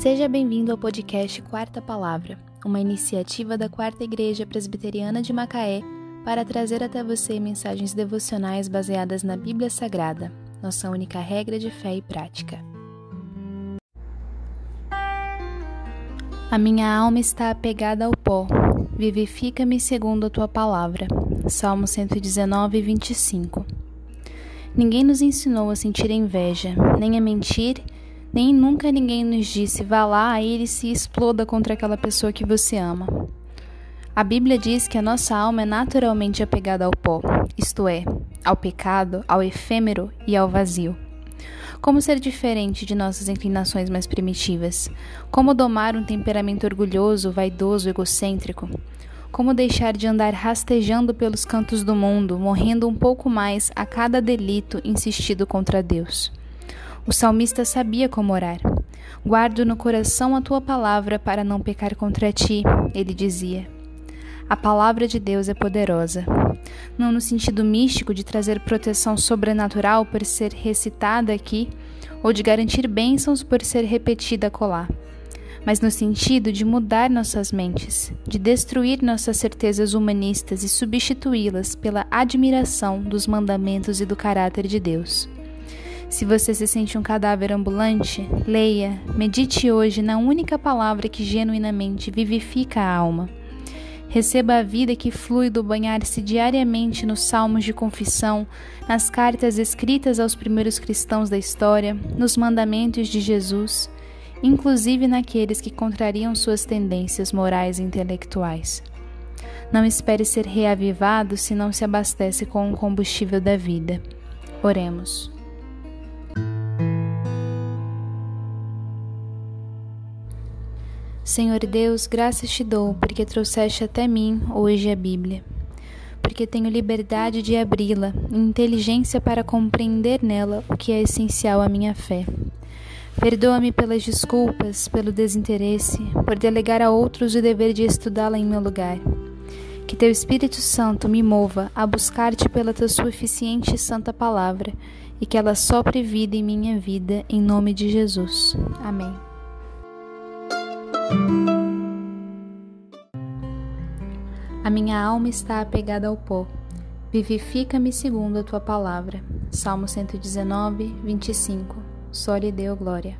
Seja bem-vindo ao podcast Quarta Palavra, uma iniciativa da Quarta Igreja Presbiteriana de Macaé para trazer até você mensagens devocionais baseadas na Bíblia Sagrada, nossa única regra de fé e prática. A minha alma está apegada ao pó, vivifica-me segundo a tua palavra. Salmo 119, 25. Ninguém nos ensinou a sentir inveja, nem a mentir nem nunca ninguém nos disse vá lá e ele se exploda contra aquela pessoa que você ama. A Bíblia diz que a nossa alma é naturalmente apegada ao pó, isto é, ao pecado, ao efêmero e ao vazio. Como ser diferente de nossas inclinações mais primitivas? Como domar um temperamento orgulhoso, vaidoso, egocêntrico? Como deixar de andar rastejando pelos cantos do mundo, morrendo um pouco mais a cada delito insistido contra Deus? O salmista sabia como orar. Guardo no coração a tua palavra para não pecar contra ti, ele dizia. A palavra de Deus é poderosa, não no sentido místico de trazer proteção sobrenatural por ser recitada aqui, ou de garantir bênçãos por ser repetida colar, mas no sentido de mudar nossas mentes, de destruir nossas certezas humanistas e substituí-las pela admiração dos mandamentos e do caráter de Deus. Se você se sente um cadáver ambulante, leia, medite hoje na única palavra que genuinamente vivifica a alma. Receba a vida que flui do banhar-se diariamente nos salmos de confissão, nas cartas escritas aos primeiros cristãos da história, nos mandamentos de Jesus, inclusive naqueles que contrariam suas tendências morais e intelectuais. Não espere ser reavivado se não se abastece com o combustível da vida. Oremos. Senhor Deus, graças te dou, porque trouxeste até mim hoje a Bíblia. Porque tenho liberdade de abri-la inteligência para compreender nela o que é essencial à minha fé. Perdoa-me pelas desculpas, pelo desinteresse, por delegar a outros o dever de estudá-la em meu lugar. Que teu Espírito Santo me mova a buscar-te pela tua suficiente e santa palavra e que ela sopre vida em minha vida, em nome de Jesus. Amém. A minha alma está apegada ao pó. Vivifica-me segundo a tua palavra. Salmo 119, 25. Só lhe deu glória.